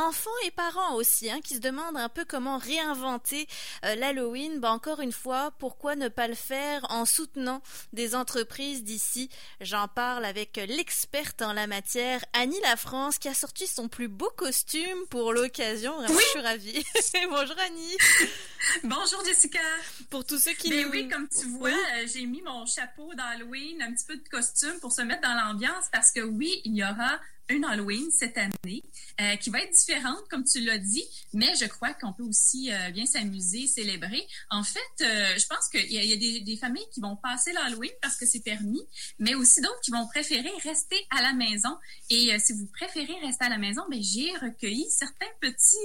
enfants et parents aussi, hein, qui se demandent un peu comment réinventer euh, l'Halloween. Bah, encore une fois, pourquoi ne pas le faire en soutenant des entreprises d'ici? J'en parle avec l'experte en la matière, Annie Lafrance, qui a sorti son plus beau costume pour l'occasion. Oui. Je suis ravie. Bonjour Annie. Bonjour Jessica. Pour tous ceux qui Mais nous... oui, comme tu vois, euh, j'ai mis mon chapeau d'Halloween, un petit peu de costume pour se mettre dans l'ambiance parce que oui, il y aura une Halloween cette année euh, qui va être différente, comme tu l'as dit, mais je crois qu'on peut aussi euh, bien s'amuser, célébrer. En fait, euh, je pense qu'il y a, des, familles qui vont passer l'Halloween parce que c'est permis, mais aussi d'autres qui vont préférer rester à la maison. Et si vous préférez rester à la maison, ben j'ai recueilli certains petits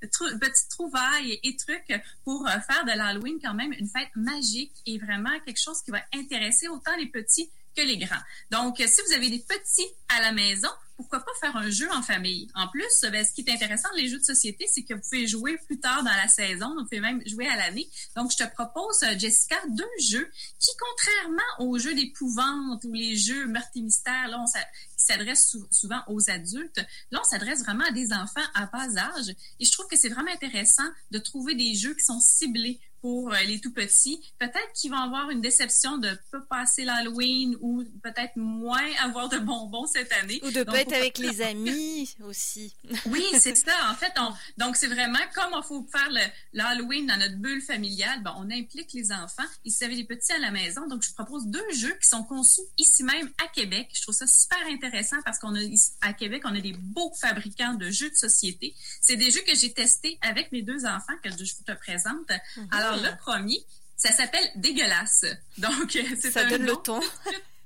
petites trouvailles et, et, trucs pour faire de l'Halloween quand même une fête magique et vraiment quelque chose qui va intéresser autant les petits les grands. Donc, si vous avez des petits à la maison, pourquoi pas faire un jeu en famille? En plus, ben, ce qui est intéressant les jeux de société, c'est que vous pouvez jouer plus tard dans la saison, vous pouvez même jouer à l'année. Donc, je te propose, Jessica, deux jeux qui, contrairement aux jeux d'épouvante ou les jeux meurtres et on qui s'adressent sou souvent aux adultes, là, on s'adresse vraiment à des enfants à bas âge. Et je trouve que c'est vraiment intéressant de trouver des jeux qui sont ciblés pour les tout petits. Peut-être qu'ils vont avoir une déception de pas passer l'Halloween ou peut-être moins avoir de bonbons cette année. Ou de pas être avec les amis aussi. oui, c'est ça. En fait, on, donc c'est vraiment comme il faut faire l'Halloween dans notre bulle familiale, ben, on implique les enfants. Vous avez des petits à la maison, donc je vous propose deux jeux qui sont conçus ici même à Québec. Je trouve ça super intéressant parce qu'on a à Québec, on a des beaux fabricants de jeux de société. C'est des jeux que j'ai testés avec mes deux enfants que je vous te présente. Mm -hmm. Alors, le premier, ça s'appelle Dégueulasse. Donc, c'est Ça un donne nom le ton.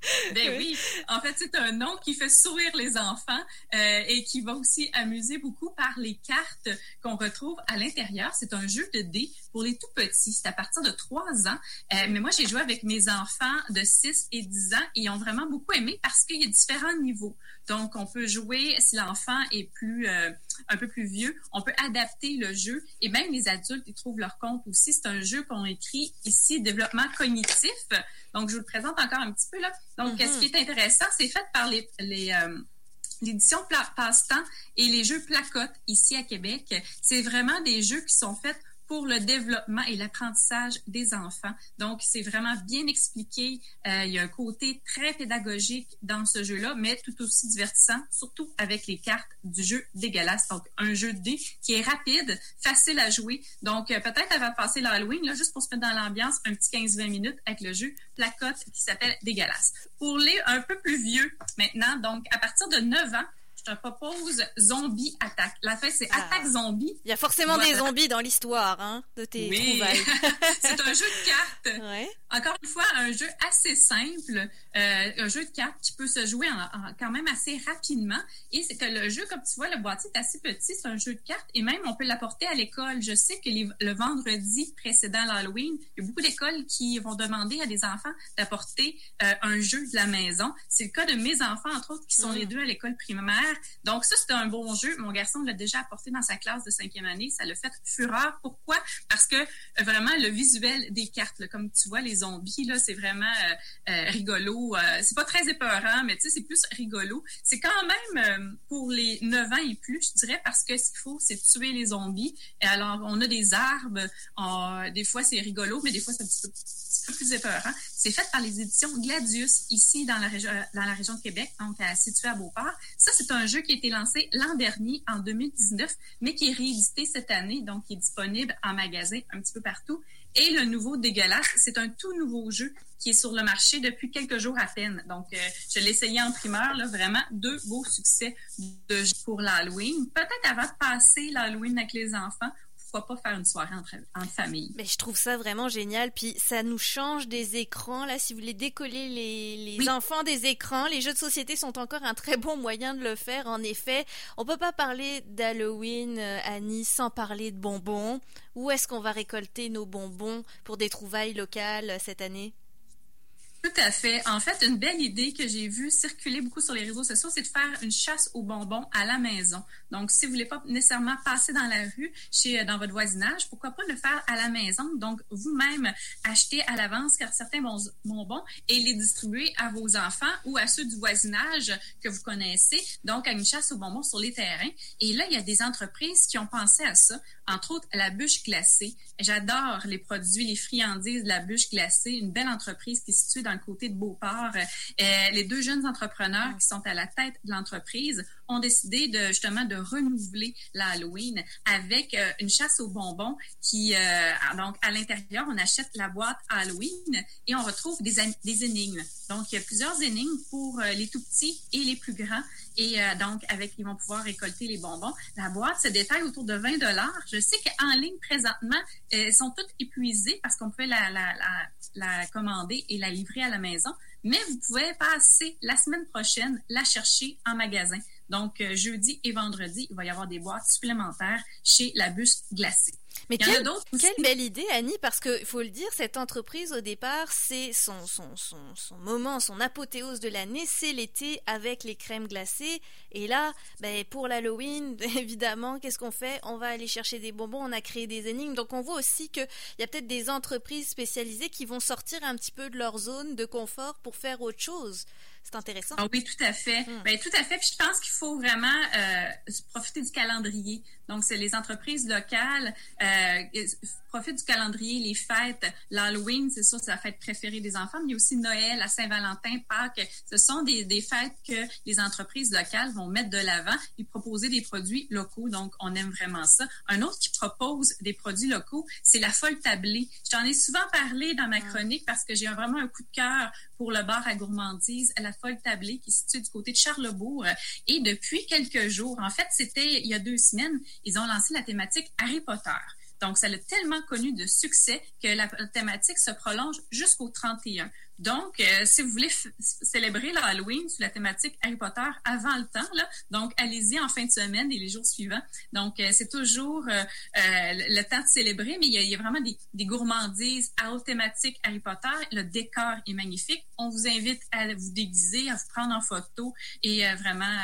Ben oui, en fait, c'est un nom qui fait sourire les enfants euh, et qui va aussi amuser beaucoup par les cartes qu'on retrouve à l'intérieur. C'est un jeu de dés pour les tout petits. C'est à partir de 3 ans. Euh, mais moi, j'ai joué avec mes enfants de 6 et 10 ans et ils ont vraiment beaucoup aimé parce qu'il y a différents niveaux. Donc, on peut jouer, si l'enfant est plus euh, un peu plus vieux, on peut adapter le jeu et même les adultes, ils trouvent leur compte aussi. C'est un jeu qu'on écrit ici, développement cognitif. Donc, je vous le présente encore un petit peu là. Donc, mm -hmm. ce qui est intéressant, c'est fait par les, les euh, l'édition Passe-temps et les jeux Placotte ici à Québec. C'est vraiment des jeux qui sont faits pour le développement et l'apprentissage des enfants. Donc, c'est vraiment bien expliqué. Euh, il y a un côté très pédagogique dans ce jeu-là, mais tout aussi divertissant, surtout avec les cartes du jeu dégueulasse. Donc, un jeu de dés qui est rapide, facile à jouer. Donc, euh, peut-être avant de passer l'Halloween, là, juste pour se mettre dans l'ambiance, un petit 15-20 minutes avec le jeu Placotte qui s'appelle Dégueulasse. Pour les un peu plus vieux maintenant, donc à partir de 9 ans, te propose Zombie Attaque. La fin, c'est ah. Attaque Zombie. Il y a forcément voilà. des zombies dans l'histoire hein, de tes oui. trouvailles. c'est un jeu de cartes. Ouais. Encore une fois, un jeu assez simple, euh, un jeu de cartes qui peut se jouer en, en, quand même assez rapidement. Et c'est que le jeu, comme tu vois, le boîtier est assez petit, c'est un jeu de cartes et même on peut l'apporter à l'école. Je sais que les, le vendredi précédent l'Halloween, il y a beaucoup d'écoles qui vont demander à des enfants d'apporter euh, un jeu de la maison. C'est le cas de mes enfants, entre autres, qui sont mm. les deux à l'école primaire. Donc ça, c'est un bon jeu. Mon garçon l'a déjà apporté dans sa classe de cinquième année. Ça l'a fait fureur. Pourquoi? Parce que euh, vraiment, le visuel des cartes, là, comme tu vois, les zombies, là, c'est vraiment euh, euh, rigolo. c'est pas très épeurant, mais tu sais, c'est plus rigolo. C'est quand même pour les 9 ans et plus, je dirais, parce que ce qu'il faut, c'est tuer les zombies. Et alors, on a des arbres. Des fois, c'est rigolo, mais des fois, c'est un petit peu plus épeurant. C'est fait par les éditions Gladius, ici dans la région, dans la région de Québec, donc située à Beauport. Ça, c'est un jeu qui a été lancé l'an dernier, en 2019, mais qui est réédité cette année, donc qui est disponible en magasin un petit peu partout. Et le nouveau Dégueulasse, c'est un tout nouveau jeu qui est sur le marché depuis quelques jours à peine. Donc, euh, je l'ai essayé en primeur, vraiment deux beaux succès de jeu pour l'Halloween. Peut-être avant de passer l'Halloween avec les enfants, pourquoi pas faire une soirée entre, entre famille. Mais je trouve ça vraiment génial. Puis ça nous change des écrans. Là, si vous voulez décoller les, les oui. enfants des écrans, les jeux de société sont encore un très bon moyen de le faire. En effet, on peut pas parler d'Halloween, euh, Annie, sans parler de bonbons. Où est-ce qu'on va récolter nos bonbons pour des trouvailles locales cette année? Tout à fait. En fait, une belle idée que j'ai vue circuler beaucoup sur les réseaux sociaux, c'est de faire une chasse aux bonbons à la maison. Donc, si vous voulez pas nécessairement passer dans la rue, chez dans votre voisinage, pourquoi pas le faire à la maison? Donc, vous-même, acheter à l'avance certains bonbons et les distribuer à vos enfants ou à ceux du voisinage que vous connaissez. Donc, à une chasse aux bonbons sur les terrains. Et là, il y a des entreprises qui ont pensé à ça entre autres la bûche glacée. J'adore les produits, les friandises de la bûche glacée, une belle entreprise qui est située dans le côté de Beauport. Euh, les deux jeunes entrepreneurs qui sont à la tête de l'entreprise ont décidé justement de renouveler l'Halloween avec euh, une chasse aux bonbons qui euh, donc à l'intérieur on achète la boîte Halloween et on retrouve des, des énigmes. Donc il y a plusieurs énigmes pour les tout petits et les plus grands et donc avec ils vont pouvoir récolter les bonbons. La boîte se détaille autour de 20 dollars. Je sais qu'en ligne, présentement, elles euh, sont toutes épuisées parce qu'on peut la, commander et la livrer à la maison. Mais vous pouvez passer la semaine prochaine la chercher en magasin. Donc, euh, jeudi et vendredi, il va y avoir des boîtes supplémentaires chez la bus glacée. Mais quelle, belle idée, Annie, parce qu'il faut le dire, cette entreprise, au départ, c'est son, son, son, son, moment, son apothéose de l'année, c'est l'été avec les crèmes glacées. Et là, ben, pour l'Halloween, évidemment, qu'est-ce qu'on fait? On va aller chercher des bonbons, on a créé des énigmes. Donc on voit aussi qu'il y a peut-être des entreprises spécialisées qui vont sortir un petit peu de leur zone de confort pour faire autre chose. C'est intéressant. Ah oui, tout à fait. Hmm. Ben, tout à fait. Puis je pense qu'il faut vraiment euh, profiter du calendrier. Donc, c'est les entreprises locales euh, profitent du calendrier, les fêtes. L'Halloween, c'est sûr, c'est la fête préférée des enfants, mais il y a aussi Noël, la Saint-Valentin, Pâques. Ce sont des, des fêtes que les entreprises locales vont mettre de l'avant et proposer des produits locaux. Donc, on aime vraiment ça. Un autre qui propose des produits locaux, c'est la folle tablée. Je t'en ai souvent parlé dans ma ah. chronique parce que j'ai vraiment un coup de cœur pour le bar à gourmandise, la folle tablée, qui est située du côté de Charlebourg. Et depuis quelques jours, en fait, c'était il y a deux semaines, ils ont lancé la thématique Harry Potter. Donc, ça a tellement connu de succès que la thématique se prolonge jusqu'au 31. Donc, euh, si vous voulez célébrer l'Halloween sous la thématique Harry Potter avant le temps, là, donc allez-y en fin de semaine et les jours suivants. Donc, euh, c'est toujours euh, le temps de célébrer, mais il y a, vraiment des, des, gourmandises à haute thématique Harry Potter. Le décor est magnifique. On vous invite à vous déguiser, à vous prendre en photo et vraiment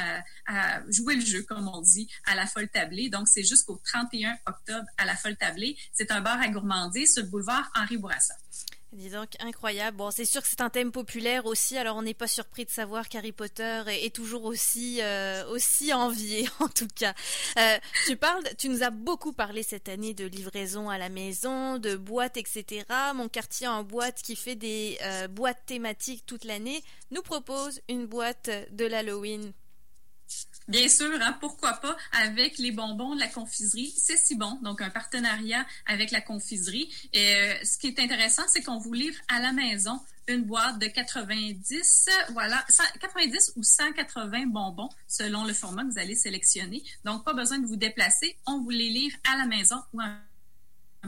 à jouer le jeu, comme on dit, à la folle tablée. Donc, c'est jusqu'au 31 octobre à la folle tablée. C'est un bar à gourmandises sur le boulevard Henri Bourassa. Dis donc, incroyable. Bon, c'est sûr que c'est un thème populaire aussi, alors on n'est pas surpris de savoir qu'Harry Potter est, toujours aussi, euh, aussi envié, en tout cas. Euh, tu parles, tu nous as beaucoup parlé cette année de livraison à la maison, de boîtes, etc. Mon quartier en boîte qui fait des euh, boîtes thématiques toute l'année nous propose une boîte de l'Halloween Bien sûr, hein, pourquoi pas avec les bonbons de la confiserie. C'est si bon, donc un partenariat avec la confiserie. Et euh, ce qui est intéressant, c'est qu'on vous livre à la maison une boîte de 90, voilà, 90 ou 180 bonbons selon le format que vous allez sélectionner. Donc, pas besoin de vous déplacer. On vous les livre à la maison ou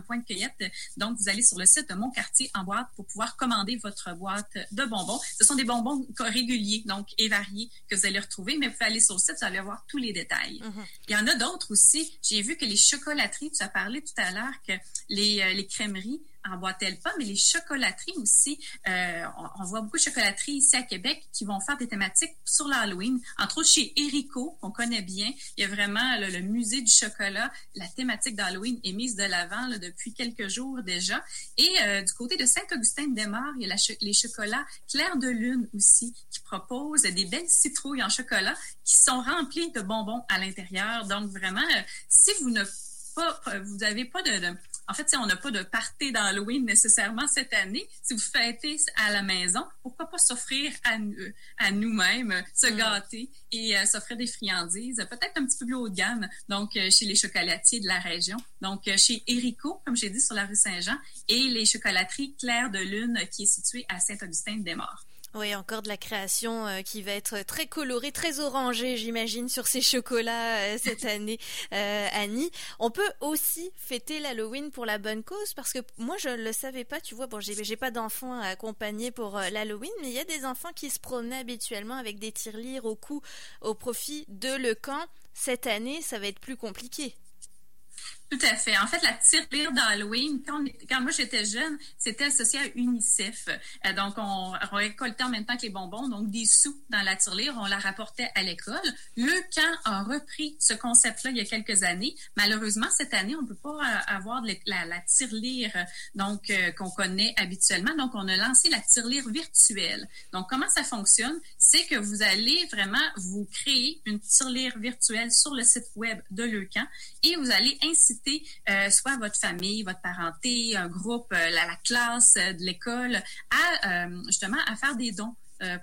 point de cueillette. Donc, vous allez sur le site de Mon Quartier en boîte pour pouvoir commander votre boîte de bonbons. Ce sont des bonbons réguliers, donc, et variés que vous allez retrouver, mais vous pouvez aller sur le site, vous allez voir tous les détails. Mm-hmm. Il y en a d'autres aussi. J'ai vu que les chocolateries, tu as parlé tout à l'heure que les, euh, les crèmeries emboîtent-elles pas, mais les chocolateries aussi. Euh, on, voit beaucoup de chocolateries ici à Québec qui vont faire des thématiques sur l'Halloween. Entre autres, chez Erico, qu'on connaît bien, il y a vraiment le, musée du chocolat. La thématique d'Halloween est mise de l'avant depuis quelques jours déjà. Et euh, du côté de Saint-Augustin-de-Desmaures, il y a les chocolats Clair de Lune aussi, qui proposent des belles citrouilles en chocolat qui sont remplies de bonbons à l'intérieur. Donc vraiment, euh, si vous ne pas, vous n'avez pas de en fait, si on n'a pas de party d'Halloween nécessairement cette année, si vous fêtez à la maison, pourquoi pas s'offrir à, à nous-mêmes, se mm. gâter et euh, s'offrir des friandises, peut-être un petit peu plus haut de gamme, donc euh, chez les chocolatiers de la région. Donc, euh, chez Erico, comme j'ai dit, sur la rue Saint-Jean, et les chocolateries Claire de Lune, qui est située à Saint-Augustin-des-Morts. Oui, encore de la création euh, qui va être très colorée, très orangée, j'imagine, sur ces chocolats euh, cette année, euh, Annie. On peut aussi fêter l'Halloween pour la bonne cause, parce que moi, je ne le savais pas, tu vois, bon, j'ai pas d'enfants à accompagner pour l'Halloween, mais il y a des enfants qui se promenaient habituellement avec des tirelires au cou au profit de le camp. Cette année, ça va être plus compliqué. Tout à fait. En fait, la tirelire d'Halloween, quand, moi j'étais jeune, c'était associé à UNICEF. Euh, donc, on, récoltait en même temps que les bonbons, donc des sous dans la tirelire, on la rapportait à l'école. Le camp a repris ce concept-là il y a quelques années. Malheureusement, cette année, on ne peut pas euh, avoir la, la, tirelire donc euh, qu'on connaît habituellement. Donc, on a lancé la tirelire virtuelle. Donc, comment ça fonctionne? C'est que vous allez vraiment vous créer une tirelire virtuelle sur le site web de Leucan et vous allez inciter euh, soit votre famille, votre parenté, un groupe, euh, la, la, classe euh, de l'école, à justement à faire des dons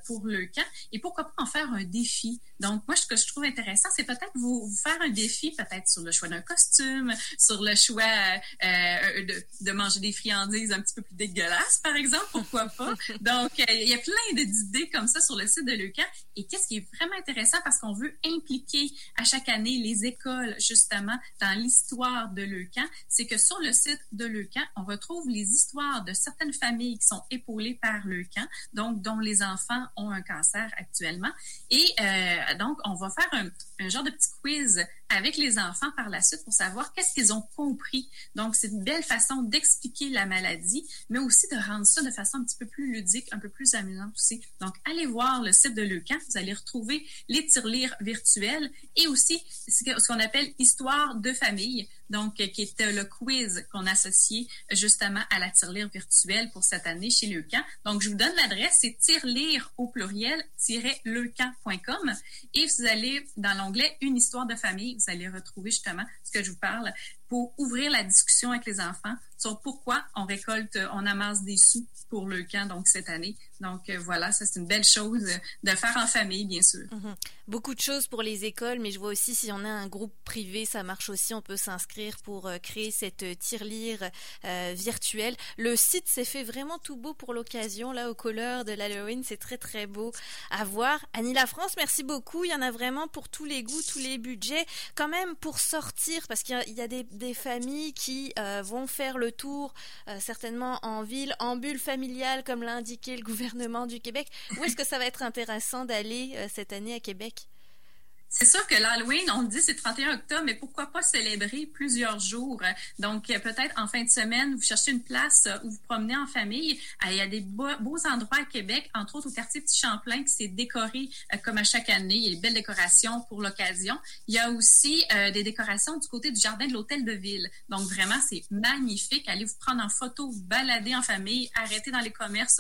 pour le camp et pourquoi pas en faire un défi? Donc, moi, ce que je trouve intéressant, c'est peut-être vous, faire un défi, peut-être sur le choix d'un costume, sur le choix euh, de, de, manger des friandises un petit peu plus dégueulasses, par exemple, pourquoi pas? Donc, euh, il y a plein d'idées comme ça sur le site de Leucan. Et qu'est-ce qui est vraiment intéressant parce qu'on veut impliquer à chaque année les écoles, justement, dans l'histoire de Leucan, c'est que sur le site de Leucan, on retrouve les histoires de certaines familles qui sont épaulées par Leucan, donc dont les enfants ont un cancer actuellement. Et euh, donc, on va faire un, un, genre de petit quiz avec les enfants par la suite pour savoir qu'est-ce qu'ils ont compris. Donc, c'est une belle façon d'expliquer la maladie, mais aussi de rendre ça de façon un petit peu plus ludique, un peu plus amusante aussi. Donc, allez voir le site de Leucan, vous allez retrouver les tirelires virtuels et aussi ce qu'on appelle histoire de famille donc qui était le quiz qu'on associait justement à la tirelire virtuelle pour cette année chez Leucan. Donc, je vous donne l'adresse, c'est tirelire au pluriel-leucan.com et vous allez dans l'onglet Une histoire de famille, vous allez retrouver justement ce que je vous parle pour ouvrir la discussion avec les enfants sur pourquoi on récolte, on amasse des sous pour le camp donc cette année. Donc euh, voilà, ça c'est une belle chose de faire en famille, bien sûr. Mhm. Beaucoup de choses pour les écoles, mais je vois aussi si on a un groupe privé, ça marche aussi. On peut s'inscrire pour euh, créer cette euh, tirelire virtuelle. Le site s'est fait vraiment tout beau pour l'occasion, là aux couleurs de l'Halloween, c'est très très beau à voir. Annie La France, merci beaucoup. Il y en a vraiment pour tous les goûts, tous les budgets. Quand même pour sortir, parce qu'il y, a des, des familles qui vont faire le tour, certainement en ville, en bulle familiale, comme l'a indiqué le gouvernement du Québec. Où est-ce que ça va être intéressant d'aller euh, cette année à Québec? C'est sûr que l'Halloween, on dit c'est 31 octobre, mais pourquoi pas célébrer plusieurs jours? Donc, peut-être en fin de semaine, vous cherchez une place où vous promenez en famille. Ah, il y a des beaux, endroits à Québec, entre autres au quartier Petit Champlain, qui s'est décoré euh, comme à chaque année. Il y a des belles décorations pour l'occasion. Il y a aussi euh, des décorations du côté du jardin de l'hôtel de ville. Donc, vraiment, c'est magnifique. Allez vous prendre en photo, vous balader en famille, arrêter dans les commerces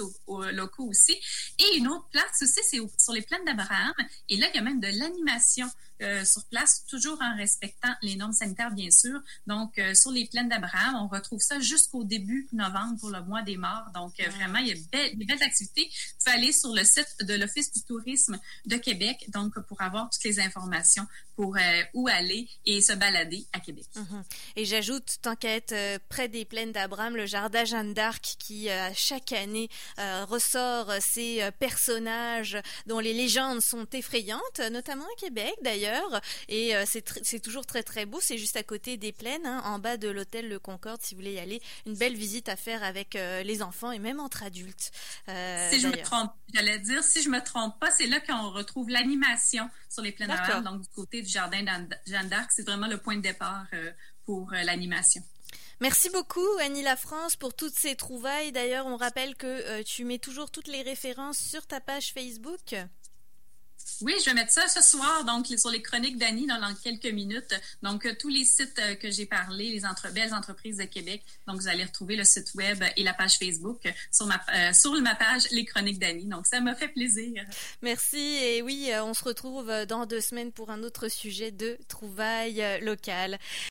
locaux aussi. Et une autre place aussi, c'est sur les plaines d'Abraham. Et là, il y a même de l'animation know, euh, sur place, toujours en respectant les normes sanitaires, bien sûr. Donc, euh, sur les plaines d'Abraham, on retrouve ça jusqu'au début novembre pour le mois des morts. Donc, euh, vraiment, il y a des belles activités. Vous pouvez aller sur le site de l'Office du tourisme de Québec, donc pour avoir toutes les informations pour où aller et se balader à Québec. Mhm. Et j'ajoute, tant qu'à être près des plaines d'Abraham, le jardin Jeanne d'Arc qui, chaque année, ressort ces personnages dont les légendes sont effrayantes, notamment à Québec d'ailleurs. Et euh, c'est toujours très très beau. C'est juste à côté des plaines, hein, en bas de l'hôtel Le Concorde, si vous voulez y aller. Une belle visite à faire avec euh, les enfants et même entre adultes. Euh, si je me trompe, j'allais dire, si je me trompe pas, c'est là qu'on retrouve l'animation sur les plaines d'Abraham, donc du côté du jardin Jeanne d'Arc. C'est vraiment le point de départ pour l'animation. Merci beaucoup Annie La France pour toutes ces trouvailles. D'ailleurs, on rappelle que tu mets toujours toutes les références sur ta page Facebook. Oui, je vais mettre ça ce soir, donc sur les chroniques d'Annie dans, quelques minutes. Donc, euh, tous les sites euh, que j'ai parlé, les belles entreprises de Québec. Donc, vous allez retrouver le site web et la page Facebook sur ma, euh, sur ma page Les chroniques d'Annie. Donc, ça m'a fait plaisir. Merci. Et oui, on se retrouve dans deux semaines pour un autre sujet de trouvailles locales.